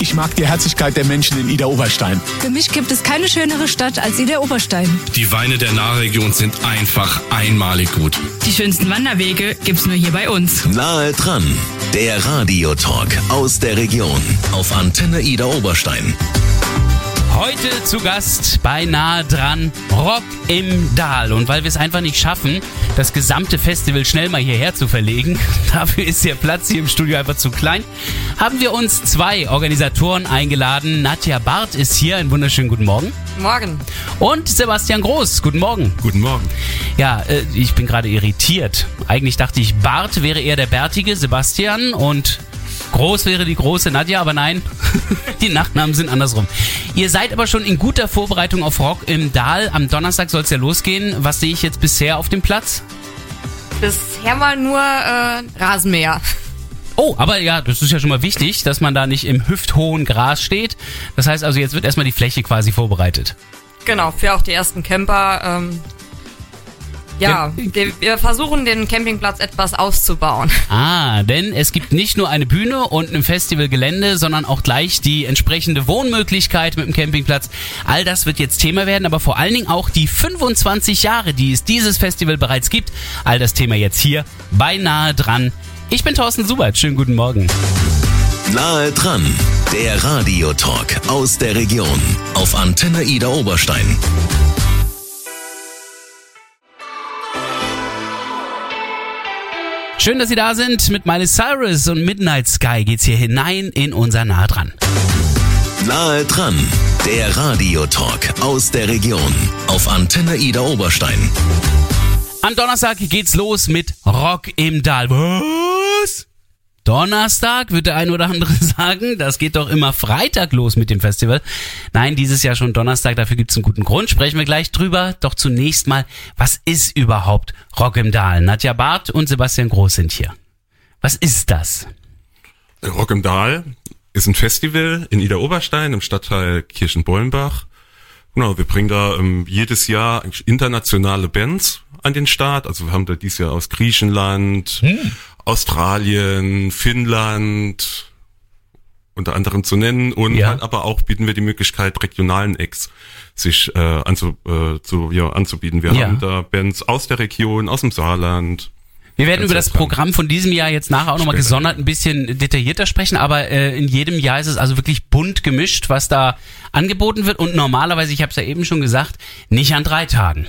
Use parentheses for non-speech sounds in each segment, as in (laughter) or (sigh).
Ich mag die Herzlichkeit der Menschen in Ida Oberstein. Für mich gibt es keine schönere Stadt als Ida Oberstein. Die Weine der Nahregion sind einfach einmalig gut. Die schönsten Wanderwege gibt's nur hier bei uns. Nahe dran, der Radiotalk aus der Region auf Antenne Ida Oberstein. Heute zu Gast bei Nahe dran Rock im Dahl. Und weil wir es einfach nicht schaffen, das gesamte Festival schnell mal hierher zu verlegen, (laughs) dafür ist der Platz hier im Studio einfach zu klein, haben wir uns zwei Organisatoren eingeladen. Nadja Barth ist hier. Einen wunderschönen guten Morgen. Morgen. Und Sebastian Groß. Guten Morgen. Guten Morgen. Ja, äh, ich bin gerade irritiert. Eigentlich dachte ich, Barth wäre eher der bärtige Sebastian und Groß wäre die große Nadja, aber nein, (laughs) die Nachnamen sind andersrum. Ihr seid aber schon in guter Vorbereitung auf Rock im Dahl. Am Donnerstag soll es ja losgehen. Was sehe ich jetzt bisher auf dem Platz? Bisher mal nur äh, Rasenmäher. Oh, aber ja, das ist ja schon mal wichtig, dass man da nicht im hüfthohen Gras steht. Das heißt also, jetzt wird erstmal die Fläche quasi vorbereitet. Genau, für auch die ersten Camper. Ähm, ja, wir, versuchen den Campingplatz etwas auszubauen. Ah, denn es gibt nicht nur eine Bühne und ein Festivalgelände, sondern auch gleich die entsprechende Wohnmöglichkeit mit dem Campingplatz. All das wird jetzt Thema werden, aber vor allen Dingen auch die 25 Jahre, die es dieses Festival bereits gibt. All das Thema jetzt hier beinahe dran. Ich bin Thorsten Subert. Schönen guten Morgen. Nahe dran, der Radiotalk aus der Region auf Antenne Ida Oberstein. Schön, dass Sie da sind. Mit Miley Cyrus und Midnight Sky geht's hier hinein in unser Nah dran. Nahe dran, der Radiotalk aus der Region auf Antenne Ida Oberstein. Am Donnerstag geht's los mit Rock im Dahl. Was? Donnerstag wird der ein oder andere (laughs) sagen, das geht doch immer Freitag los mit dem Festival. Nein, dieses Jahr schon Donnerstag, dafür gibt's einen guten Grund, sprechen wir gleich drüber. Doch zunächst mal, was ist überhaupt Rock im Dahl? Nadja Barth und Sebastian Groß sind hier. Was ist das? Rock im Dahl ist ein Festival in Ida Oberstein im Stadtteil Kirchenbollenbach. Genau, wir bringen da ähm, jedes Jahr internationale Bands an den Start. Also wir haben da dieses Jahr aus Griechenland, Australien, Finnland unter anderem zu nennen und Ja. halt aber auch bieten wir die Möglichkeit regionalen Acts sich äh, anzu, äh, zu, ja, anzubieten. Wir Ja. haben da Bands aus der Region, aus dem Saarland. Wir werden Ganz über das. Programm von diesem Jahr jetzt nachher auch nochmal gesondert ein bisschen detaillierter sprechen, aber äh, in jedem Jahr ist es also wirklich bunt gemischt, was da angeboten wird und normalerweise, ich habe es ja eben schon gesagt, nicht an drei Tagen.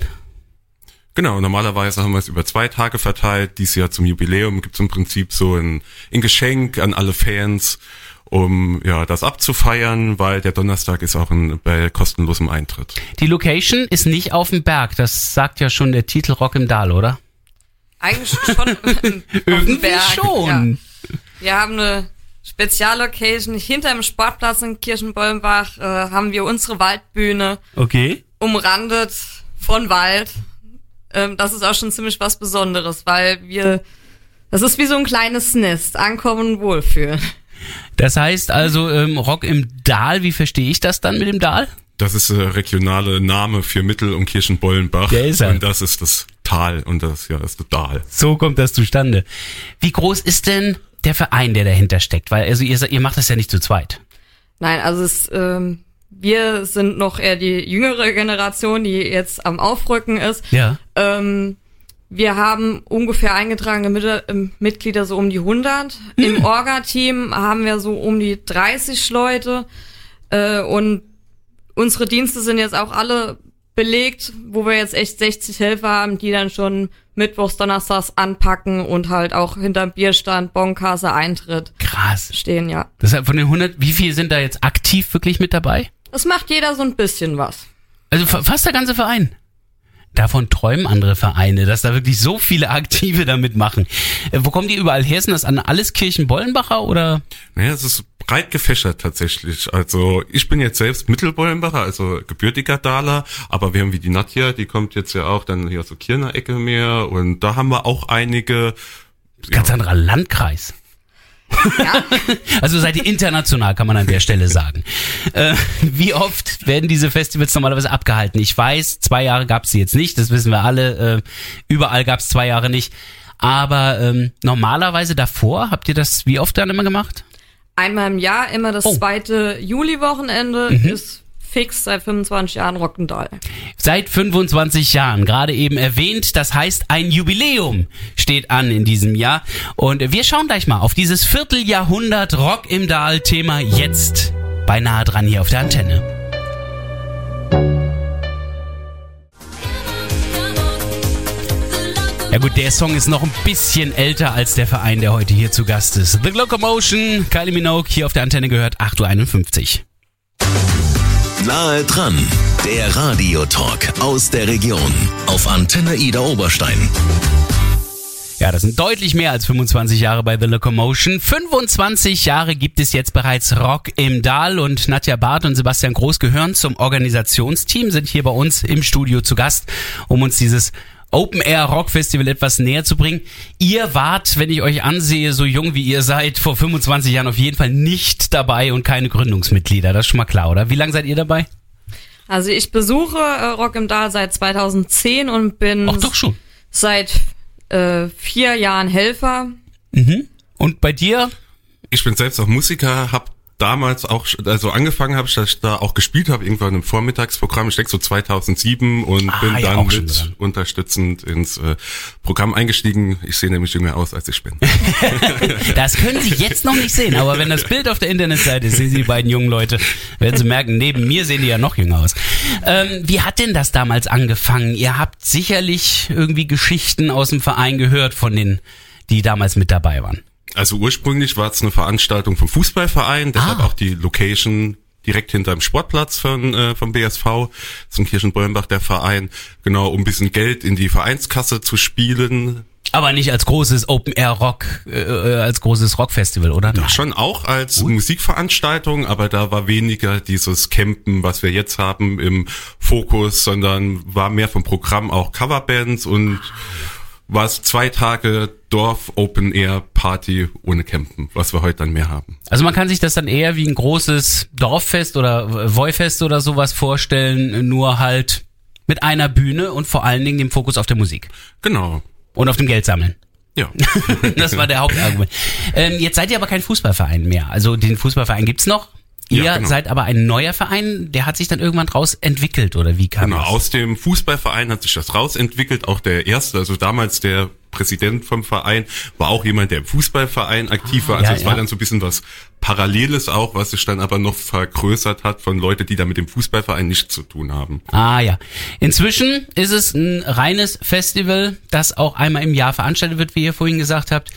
Genau, normalerweise haben wir es über zwei Tage verteilt. Dieses Jahr zum Jubiläum gibt's im Prinzip so ein, ein Geschenk an alle Fans, um ja das abzufeiern, weil der Donnerstag ist auch ein, bei kostenlosem Eintritt. Die Location ist nicht auf dem Berg, das sagt ja schon der Titel Rock im Dahl, oder? Eigentlich schon. (laughs) auf dem Irgendwie Berg, schon. Ja. Wir haben eine Speziallocation hinter dem Sportplatz in Kirchenbollenbach. Äh, haben wir unsere Waldbühne Okay. umrandet von Wald. Ähm, das ist auch schon ziemlich was Besonderes, weil wir, das ist wie so ein kleines Nest, ankommen und wohlfühlen. Das heißt also ähm, Rock im Dahl, wie verstehe ich das dann mit dem Dahl? Das ist der regionale Name für Mittel- und Kirchenbollenbach. Der ist er. Und das ist das Tal und das ja das ist das Dahl. So kommt das zustande. Wie groß ist denn der Verein, der dahinter steckt? Weil also ihr, ihr macht das ja nicht zu zweit. Nein, also es, ähm, wir sind noch eher die jüngere Generation, die jetzt am Aufrücken ist. Ja. Ähm, wir haben ungefähr eingetragene Mit ähm, Mitglieder so um die 100. Im Orga-Team haben wir so um die 30 Leute. Äh, und unsere Dienste sind jetzt auch alle belegt, wo wir jetzt echt 60 Helfer haben, die dann schon mittwochs, donnerstags anpacken und halt auch hinterm Bierstand, Bonkasse, Eintritt Krass. stehen, ja. Deshalb von den 100, wie viel sind da jetzt aktiv wirklich mit dabei? Es macht jeder so ein bisschen was. Also fa- fast der ganze Verein. Davon träumen andere Vereine, dass da wirklich so viele Aktive da mitmachen. Äh, wo kommen die überall her? Sind das an alles Kirchenbollenbacher oder? Naja, es ist breit gefächert tatsächlich. Also ich bin jetzt selbst Mittelbollenbacher, also gebürtiger Daler, aber wir haben wie die Nadja, die kommt jetzt ja auch dann hier aus der Kirner Ecke mehr und da haben wir auch einige Ganz anderer Landkreis. (laughs) also seid ihr international, kann man an der Stelle sagen. Äh, wie oft werden diese Festivals normalerweise abgehalten? Ich weiß, zwei Jahre gab es sie jetzt nicht, das wissen wir alle. Äh, überall gab es zwei Jahre nicht. Aber ähm, normalerweise davor, habt ihr das wie oft dann immer gemacht? Einmal im Jahr, immer das Oh. Mhm. zweite Juli-Wochenende ist fix seit 25 Jahren Rockendal. Seit 25 Jahren, gerade eben erwähnt. Das heißt, ein Jubiläum steht an in diesem Jahr. Und wir schauen gleich mal auf dieses Vierteljahrhundert Rock im Dahl-Thema jetzt. Beinahe dran hier auf der Antenne. Ja gut, der Song ist noch ein bisschen älter als der Verein, der heute hier zu Gast ist. The Locomotion, Kylie Minogue, hier auf der Antenne gehört 8.51 Uhr. Nahe dran, der Radiotalk aus der Region auf Antenne Ida Oberstein. Ja, das sind deutlich mehr als 25 Jahre bei The Locomotion. 25 Jahre gibt es jetzt bereits Rock im Dahl und Nadja Barth und Sebastian Groß gehören zum Organisationsteam, sind hier bei uns im Studio zu Gast, um uns dieses Open Air Rock Festival etwas näher zu bringen. Ihr wart, wenn ich euch ansehe, so jung wie ihr seid, vor 25 Jahren auf jeden Fall nicht dabei und keine Gründungsmitglieder. Das ist schon mal klar, oder? Wie lange seid ihr dabei? Also ich besuche äh, Rock im Dahl seit 2010 und bin Ach doch schon. seit äh, vier Jahren Helfer. Mhm. Und bei dir? Ich bin selbst auch Musiker, habe damals auch, also angefangen habe ich, dass ich da auch gespielt habe, irgendwann im Vormittagsprogramm, ich denke so 2007 und Ah, bin ja, dann mit unterstützend ins äh, Programm eingestiegen. Ich sehe nämlich jünger aus, als ich bin. (laughs) Das können Sie jetzt noch nicht sehen, aber wenn das (laughs) Bild auf der Internetseite ist, sehen Sie die beiden jungen Leute, werden Sie merken, neben mir sehen die ja noch jünger aus. Ähm, wie hat denn das damals angefangen? Ihr habt sicherlich irgendwie Geschichten aus dem Verein gehört von den, die damals mit dabei waren. Also ursprünglich war es eine Veranstaltung vom Fußballverein, deshalb Ah. auch die Location direkt hinterm Sportplatz von, äh, vom BSV, in Kirchenbeulenbach der Verein, genau, um ein bisschen Geld in die Vereinskasse zu spielen. Aber nicht als großes Open Air Rock, äh, äh, als großes Rockfestival, oder? Nein. Schon auch als Musikveranstaltung, aber da war weniger dieses Campen, was wir jetzt haben, im Fokus, sondern war mehr vom Programm auch Coverbands und war es zwei Tage Dorf Open Air Party ohne Campen, was wir heute dann mehr haben. Also man kann sich das dann eher wie ein großes Dorffest oder Woifest oder sowas vorstellen, nur halt mit einer Bühne und vor allen Dingen dem Fokus auf der Musik Genau. und auf dem Geld sammeln. Ja. (laughs) Das war der Hauptargument. Ähm, jetzt seid ihr aber kein Fußballverein mehr. Also den Fußballverein gibt's noch. Ihr Ja, genau. seid aber ein neuer Verein, der hat sich dann irgendwann draus entwickelt, oder wie kam Genau, das? aus dem Fußballverein hat sich das rausentwickelt. Auch der erste, also damals der Präsident vom Verein, war auch jemand, der im Fußballverein aktiv war. Also ja, es war ja. dann so ein bisschen was Paralleles auch, was sich dann aber noch vergrößert hat von Leuten, die da mit dem Fußballverein nichts zu tun haben. Ah ja. Inzwischen ist es ein reines Festival, das auch einmal im Jahr veranstaltet wird, wie ihr vorhin gesagt habt.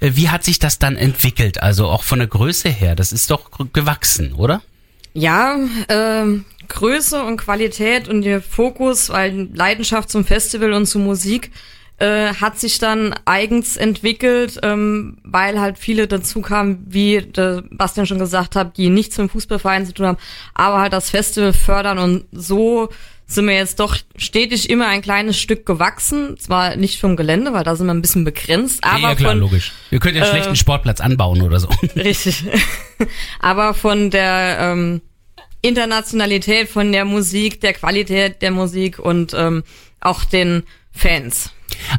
Äh, Wie hat sich das dann entwickelt? Also auch von der Größe her, das ist doch gewachsen, oder? Ja, ähm, Größe und Qualität und der Fokus, weil Leidenschaft zum Festival und zur Musik äh, hat sich dann eigens entwickelt, ähm, weil halt viele dazu kamen, wie der Bastian schon gesagt hat, die nichts mit dem Fußballverein zu tun haben, aber halt das Festival fördern und so sind wir jetzt doch stetig immer ein kleines Stück gewachsen. Zwar nicht vom Gelände, weil da sind wir ein bisschen begrenzt, aber ja, klar, von, logisch. Ihr könnt ja einen äh, schlechten Sportplatz anbauen oder so. (laughs) Richtig. (laughs) Aber von der ähm, Internationalität, von der Musik, der Qualität der Musik und ähm, auch den Fans.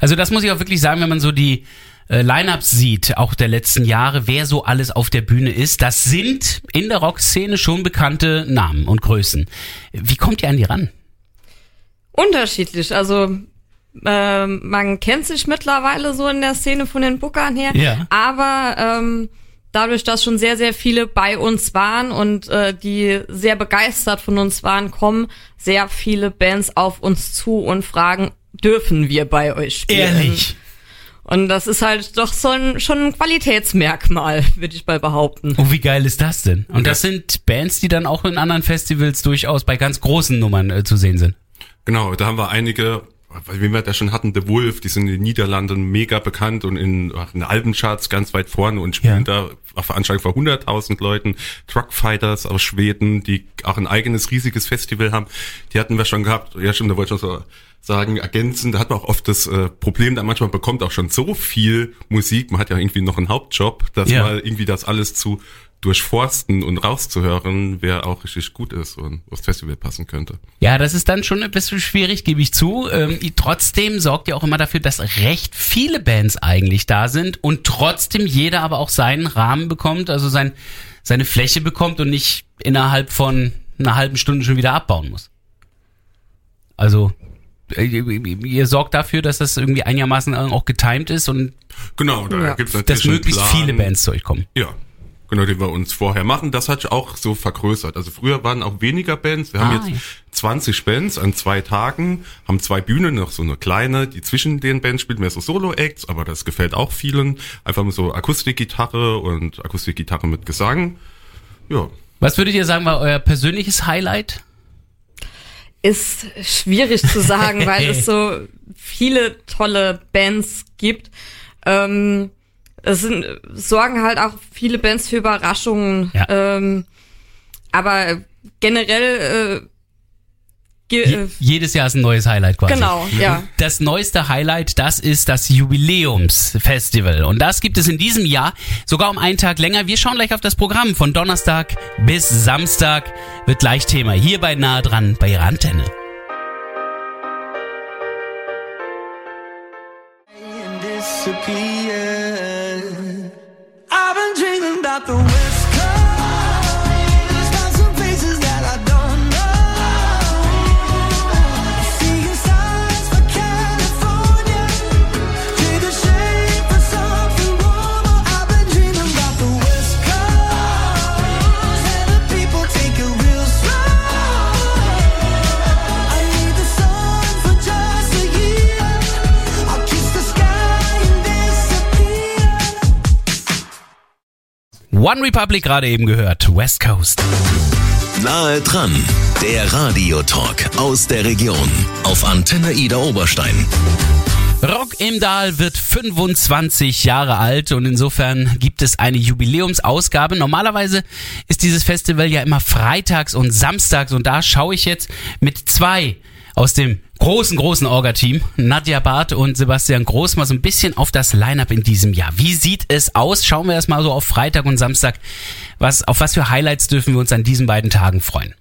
Also das muss ich auch wirklich sagen, wenn man so die äh, Line-Ups sieht, auch der letzten Jahre, wer so alles auf der Bühne ist, das sind in der Rockszene schon bekannte Namen und Größen. Wie kommt ihr an die ran? Unterschiedlich. Also ähm, man kennt sich mittlerweile so in der Szene von den Bookern her. Ja. Aber ähm, dadurch, dass schon sehr, sehr viele bei uns waren und äh, die sehr begeistert von uns waren, kommen sehr viele Bands auf uns zu und fragen, dürfen wir bei euch spielen? Und das ist halt doch so ein, schon ein Qualitätsmerkmal, würde ich mal behaupten. Oh, wie geil ist das denn? Und das sind Bands, die dann auch in anderen Festivals durchaus bei ganz großen Nummern äh, zu sehen sind. Genau, da haben wir einige, wie wir da schon hatten, The Wolf, die sind in den Niederlanden mega bekannt und in, in den Albencharts ganz weit vorne und spielen da auf Veranstaltungen vor 100.000 Leuten. Truckfighters aus Schweden, die auch ein eigenes riesiges Festival haben, die hatten wir schon gehabt. Ja, stimmt, da wollte ich noch so sagen, ergänzen, da hat man auch oft das äh, Problem, da manchmal bekommt auch schon so viel Musik, man hat ja irgendwie noch einen Hauptjob, dass Ja. mal irgendwie das alles zu durchforsten und rauszuhören, wer auch richtig gut ist und aufs Festival passen könnte. Ja, das ist dann schon ein bisschen schwierig, gebe ich zu. Ähm, trotzdem sorgt ihr auch immer dafür, dass recht viele Bands eigentlich da sind und trotzdem jeder aber auch seinen Rahmen bekommt, also sein, seine Fläche bekommt und nicht innerhalb von einer halben Stunde schon wieder abbauen muss. Also äh, ihr sorgt dafür, dass das irgendwie einigermaßen auch getimed ist und Genau, da Ja. gibt's natürlich dass möglichst viele Bands zu euch kommen. Ja, genau, den wir uns vorher machen. Das hat sich auch so vergrößert. Also früher waren auch weniger Bands. Wir haben Ah, jetzt ja. 20 Bands an zwei Tagen, haben zwei Bühnen, noch so eine kleine, die zwischen den Bands spielt mehr so Solo-Acts, aber das gefällt auch vielen. Einfach mal so Akustikgitarre und Akustikgitarre mit Gesang. Ja. Was würdet ihr sagen, war euer persönliches Highlight? Ist schwierig zu sagen, weil es (laughs) so viele tolle Bands gibt. Ähm, es sind, sorgen halt auch viele Bands für Überraschungen. Ja. Ähm, aber generell, äh, ge Je äh, jedes Jahr ist ein neues Highlight quasi. genau, ja. Das neueste Highlight, das ist das Jubiläumsfestival. Und das gibt es in diesem Jahr sogar um einen Tag länger. Wir schauen gleich auf das Programm. Von Donnerstag bis Samstag wird gleich Thema. Hier bei Nahe dran bei Ihrer Antenne. and disappear. I've been dreaming about the West One Republic gerade eben gehört. West Coast. Nahe dran, der Radiotalk aus der Region auf Antenne Ida Oberstein. Rock im Dahl wird 25 Jahre alt und insofern gibt es eine Jubiläumsausgabe. Normalerweise ist dieses Festival ja immer freitags und samstags und da schaue ich jetzt mit zwei aus dem großen, großen Orga-Team, Nadja Barth und Sebastian Groß, mal so ein bisschen auf das Line-Up in diesem Jahr. Wie sieht es aus? Schauen wir erst mal so auf Freitag und Samstag. Was, auf was für Highlights dürfen wir uns an diesen beiden Tagen freuen?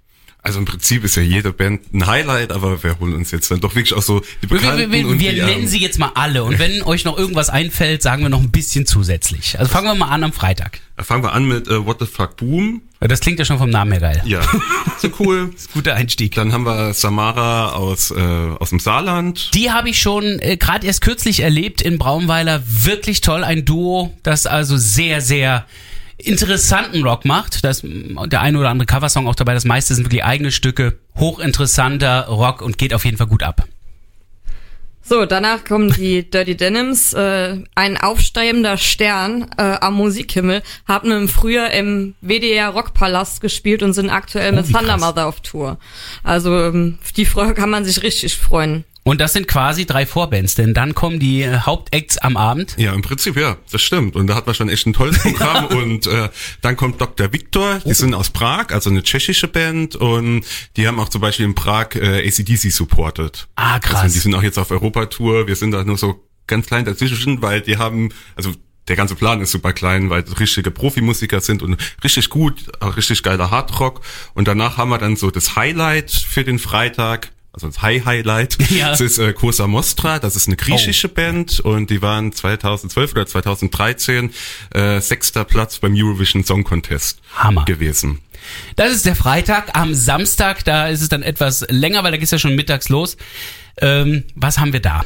Also im Prinzip ist ja jede Band ein Highlight, aber wir holen uns jetzt dann doch wirklich auch so die Wir, Bekannten wir, wir, und wir die, nennen sie jetzt mal alle und wenn euch noch irgendwas einfällt, sagen wir noch ein bisschen zusätzlich. Also fangen wir mal an am Freitag. Fangen wir an mit äh, What the Fuck Boom. Das klingt ja schon vom Namen her geil. Ja, (laughs) so cool. Guter Einstieg. Dann haben wir Samara aus, äh, aus dem Saarland. Die habe ich schon äh, gerade erst kürzlich erlebt in Braunweiler. Wirklich toll, ein Duo, das also sehr, sehr interessanten Rock macht. Das, der eine oder andere Coversong auch dabei. Das meiste sind wirklich eigene Stücke. Hochinteressanter Rock und geht auf jeden Fall gut ab. So, danach kommen die (laughs) Dirty Denims, äh, ein aufsteigender Stern äh, am Musikhimmel, haben im Frühjahr im WDR Rockpalast gespielt und sind aktuell Oh, mit krass. Thunder Mother auf Tour. Also ähm, auf die Freude kann man sich richtig freuen. Und das sind quasi drei Vorbands, denn dann kommen die äh, Hauptacts am Abend. Ja, im Prinzip ja, das stimmt. Und da hat man schon echt ein tolles Programm. (laughs) und äh, dann kommt Dr. Viktor, die sind aus Prag, also eine tschechische Band. Und die haben auch zum Beispiel in Prag äh, ACDC supported. Ah, krass. Also die sind auch jetzt auf Europatour. Wir sind da nur so ganz klein dazwischen, weil die haben, also der ganze Plan ist super klein, weil richtige Profimusiker sind und richtig gut, auch richtig geiler Hardrock. Und danach haben wir dann so das Highlight für den Freitag. Also das High Highlight. (laughs) Ja. Das ist äh, Cosa Mostra, das ist eine griechische Oh. Band und die waren 2012 oder 2013 äh, sechster Platz beim Eurovision Song Contest Hammer. gewesen. Das ist der Freitag. Am Samstag, da ist es dann etwas länger, weil da geht's ja schon mittags los. Ähm, was haben wir da?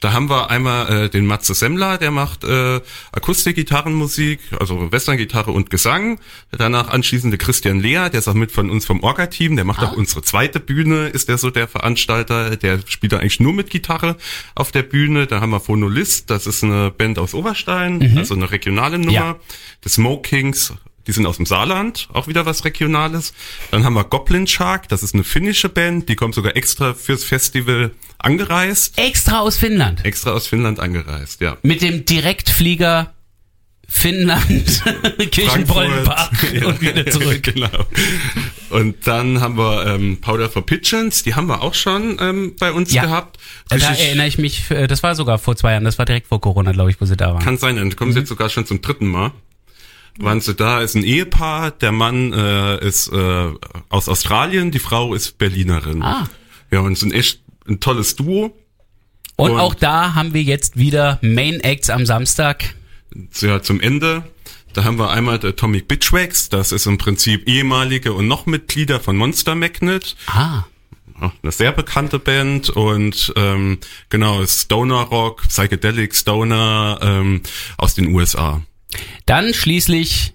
Da haben wir einmal äh, den Matze Semmler, der macht äh, Akustikgitarrenmusik, also Westerngitarre und Gesang. Danach anschließend der Christian Lea, der ist auch mit von uns vom Orga-Team, der macht auch unsere zweite Bühne, ist der so der Veranstalter, der spielt da eigentlich nur mit Gitarre auf der Bühne. Da haben wir Phonolist, das ist eine Band aus Oberstein, also eine regionale Nummer. Ja. The Smokings, die sind aus dem Saarland, auch wieder was Regionales. Dann haben wir Goblin Shark, das ist eine finnische Band, die kommt sogar extra fürs Festival angereist. Extra aus Finnland. Extra aus Finnland angereist, ja. Mit dem Direktflieger Finnland, (laughs) (laughs) Kirchenbräunbach Ja. und wieder zurück. (laughs) genau. Und dann haben wir ähm, Powder for Pigeons, die haben wir auch schon ähm, bei uns Ja. gehabt. Da Richtig- erinnere ich mich, äh, das war sogar vor zwei Jahren, das war direkt vor Corona, glaube ich, wo sie da waren. Kann sein, dann kommen Mhm. sie jetzt sogar schon zum dritten Mal. Waren sie da, ist ein Ehepaar, der Mann äh, ist äh, aus Australien, die Frau ist Berlinerin. Ah. Ja, und sind echt ein tolles Duo. Und, Und- auch da haben wir jetzt wieder Main Acts am Samstag. Ja, zum Ende. Da haben wir einmal der Atomic Bitchwax, das ist im Prinzip ehemalige und noch Mitglieder von Monster Magnet. Ah. Eine sehr bekannte Band und ähm, genau, Stoner Rock, Psychedelic Stoner ähm, aus den USA. Dann schließlich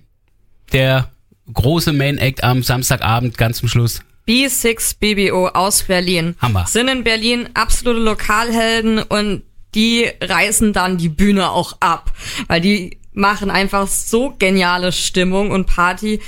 der große Main Act am Samstagabend ganz zum Schluss. B6 BBO aus Berlin. Hammer. Sind in Berlin absolute Lokalhelden und die reißen dann die Bühne auch ab. Weil die machen einfach so geniale Stimmung und Party.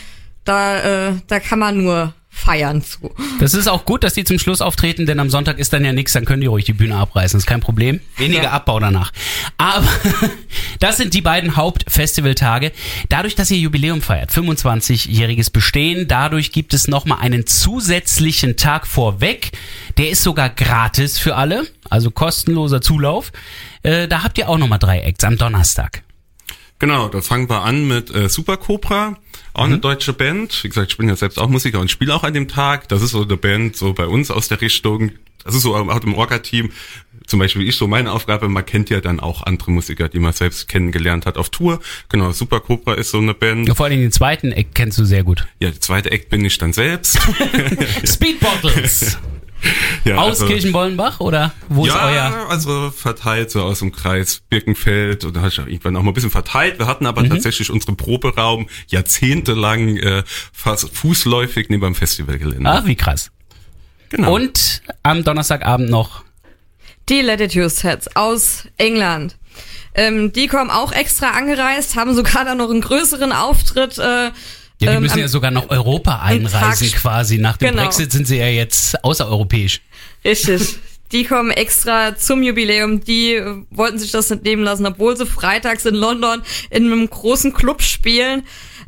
Da, äh, da kann man nur feiern zu. Das ist auch gut, dass die zum Schluss auftreten, denn am Sonntag ist dann ja nichts, dann können die ruhig die Bühne abreißen, ist kein Problem. Weniger Ja. Abbau danach. Aber (laughs) das sind die beiden Hauptfestivaltage. Dadurch, dass ihr Jubiläum feiert, 25-jähriges Bestehen, dadurch gibt es nochmal einen zusätzlichen Tag vorweg. Der ist sogar gratis für alle, also kostenloser Zulauf. Äh, da habt ihr auch nochmal drei Acts am Donnerstag. Genau, da fangen wir an mit äh, Super Cobra, auch eine deutsche Band. Wie gesagt, ich bin ja selbst auch Musiker und spiele auch an dem Tag. Das ist so eine Band so bei uns aus der Richtung. Das ist so auch im Orga-Team. Zum Beispiel ich so meine Aufgabe, man kennt ja dann auch andere Musiker, die man selbst kennengelernt hat auf Tour. Genau, Super Cobra ist so eine Band. Ja, vor allem den zweiten Act kennst du sehr gut. Ja, der zweite Act bin ich dann selbst. (laughs) Speed Bottles. (laughs) (laughs) ja, Aus also- Kirchenbollenbach oder wo ist euer? Ja, also verteilt so aus dem Kreis Birkenfeld und da hatte ich auch irgendwann auch mal ein bisschen verteilt. Wir hatten Mhm. aber tatsächlich unseren Proberaum jahrzehntelang äh, fast fußläufig neben dem Festivalgelände. Ah, wie krass. genau. Und am Donnerstagabend noch. Die Latitude Sets aus England. Ähm, die kommen auch extra angereist, haben sogar (laughs) dann noch einen größeren Auftritt. Äh, Ja, die ähm, müssen ja sogar nach Europa einreisen quasi. Nach dem Genau. Brexit sind sie ja jetzt außereuropäisch. Richtig. Die kommen extra zum Jubiläum. Die äh, wollten sich das nicht nehmen lassen, obwohl sie freitags in London in einem großen Club spielen.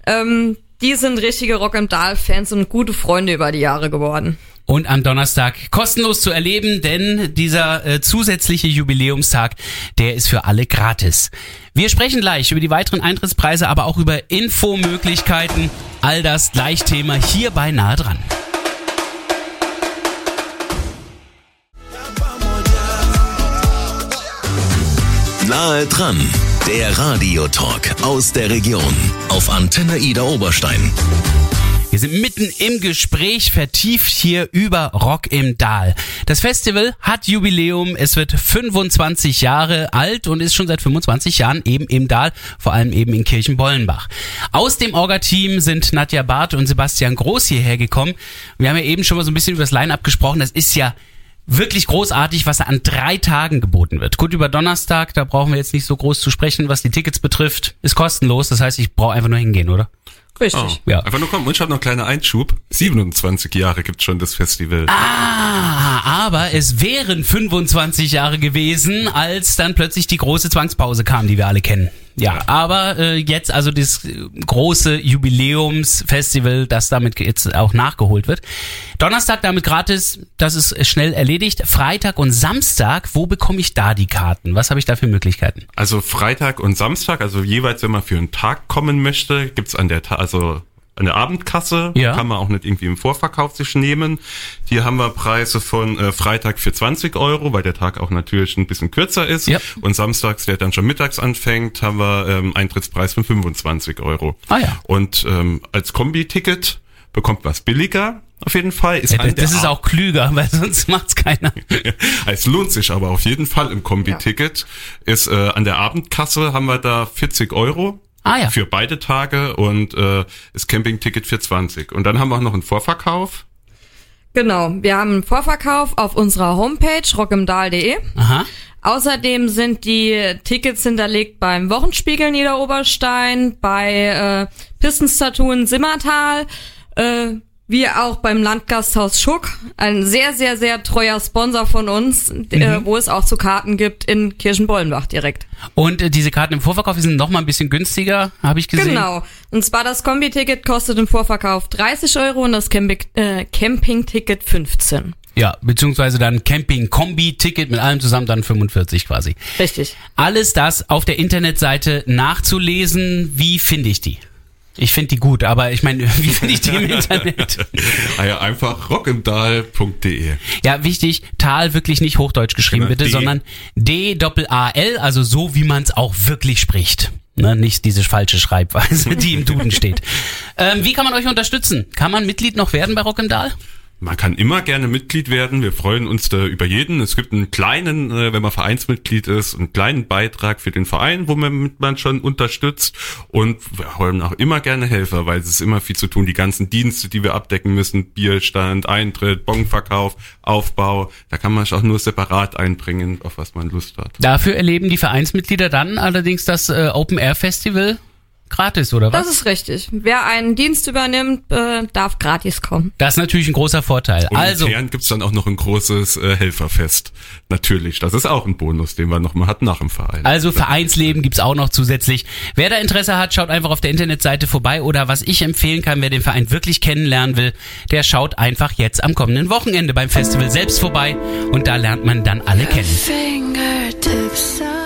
Ähm, die sind richtige Rock and Fans und gute Freunde über die Jahre geworden. Und am Donnerstag kostenlos zu erleben, denn dieser äh, zusätzliche Jubiläumstag, der ist für alle gratis. Wir sprechen gleich über die weiteren Eintrittspreise, aber auch über Infomöglichkeiten. All das gleich Thema hier bei Nahe dran. Nahe dran, der Radiotalk aus der Region auf Antenne Ida Oberstein. Wir sind mitten im Gespräch vertieft hier über Rock im Dahl. Das Festival hat Jubiläum, es wird 25 Jahre alt und ist schon seit 25 Jahren eben im Dahl, vor allem eben in Kirchenbollenbach. Aus dem Orga-Team sind Nadja Barth und Sebastian Groß hierher gekommen. Wir haben ja eben schon mal so ein bisschen über das Line-Up gesprochen. Das ist ja wirklich großartig, was da an drei Tagen geboten wird. Gut, über Donnerstag, da brauchen wir jetzt nicht so groß zu sprechen, was die Tickets betrifft. Ist kostenlos, das heißt, ich brauche einfach nur hingehen, oder? Richtig. Oh, Ja. Einfach nur kommen. Und ich habe noch einen kleinen Einschub. 27 Jahre gibt's schon das Festival. Ah, aber es wären 25 Jahre gewesen, als dann plötzlich die große Zwangspause kam, die wir alle kennen. Ja, aber äh, jetzt also das große Jubiläumsfestival, das damit jetzt auch nachgeholt wird. Donnerstag damit gratis, das ist schnell erledigt. Freitag und Samstag, wo bekomme ich da die Karten? Was habe ich da für Möglichkeiten? Also Freitag und Samstag, also jeweils, wenn man für einen Tag kommen möchte, gibt's an der Ta also an der Abendkasse, Ja. kann man auch nicht irgendwie im Vorverkauf sich nehmen. Hier haben wir Preise von äh, Freitag für 20 Euro, weil der Tag auch natürlich ein bisschen kürzer ist. Ja. Und samstags, der dann schon mittags anfängt, haben wir ähm, Eintrittspreis von 25 Euro. Ah ja. Und ähm, als Kombi-Ticket bekommt was billiger, auf jeden Fall. Ist Ja, das, ist auch klüger, (laughs) weil sonst macht's keiner. (laughs) es lohnt sich aber auf jeden Fall im Kombi-Ticket. Ist äh, an der Abendkasse haben wir da 40 Euro. Ah ja. Für beide Tage und äh, das Campingticket für 20. Und dann haben wir auch noch einen Vorverkauf. Genau. Wir haben einen Vorverkauf auf unserer Homepage rockimdahl.de. Aha. Außerdem sind die Tickets hinterlegt beim Wochenspiegel Niederoberstein, bei äh, Pistenstatue in Simmertal, äh, wie auch beim Landgasthaus Schuck. Ein sehr, sehr, sehr treuer Sponsor von uns, äh, wo es auch zu Karten gibt in Kirchenbollenbach direkt. Und äh, diese Karten im Vorverkauf die sind noch mal ein bisschen günstiger, habe ich gesehen. Genau. Und zwar das Kombi-Ticket kostet im Vorverkauf 30 Euro und das Campi äh, Camping-Ticket 15. Ja, beziehungsweise dann Camping-Kombi-Ticket mit allem zusammen dann 45 quasi. Richtig. Alles das auf der Internetseite nachzulesen. Wie finde ich die? Ich finde die gut, aber ich meine, (laughs) wie finde ich die im Internet? (laughs) Ah ja, einfach rockimdahl.de. Ja, wichtig, Tal wirklich nicht hochdeutsch geschrieben Genau, bitte, D. sondern D-A-L, also so wie man es auch wirklich spricht. Ne, nicht diese falsche Schreibweise, (laughs) die im Duden steht. Ähm, wie kann man euch unterstützen? Kann man Mitglied noch werden bei Rock'n'Dal? Man kann immer gerne Mitglied werden. Wir freuen uns da über jeden. Es gibt einen kleinen, äh, wenn man Vereinsmitglied ist, einen kleinen Beitrag für den Verein, wo man, man schon unterstützt. Und wir holen auch immer gerne Helfer, weil es ist immer viel zu tun. Die ganzen Dienste, die wir abdecken müssen, Bierstand, Eintritt, Bonverkauf, Aufbau, da kann man sich auch nur separat einbringen, auf was man Lust hat. Dafür erleben die Vereinsmitglieder dann allerdings das äh, Open Air Festival gratis, oder was? Das ist richtig. Wer einen Dienst übernimmt, äh, darf gratis kommen. Das ist natürlich ein großer Vorteil. Und also, intern gibt's dann auch noch ein großes äh, Helferfest. Natürlich, das ist auch ein Bonus, den man nochmal hat nach dem Verein. also Vereinsleben gibt's auch noch zusätzlich. Wer da Interesse hat, schaut einfach auf der Internetseite vorbei oder was ich empfehlen kann, wer den Verein wirklich kennenlernen will, der schaut einfach jetzt am kommenden Wochenende beim Festival selbst vorbei und da lernt man dann alle kennen. Fingertips are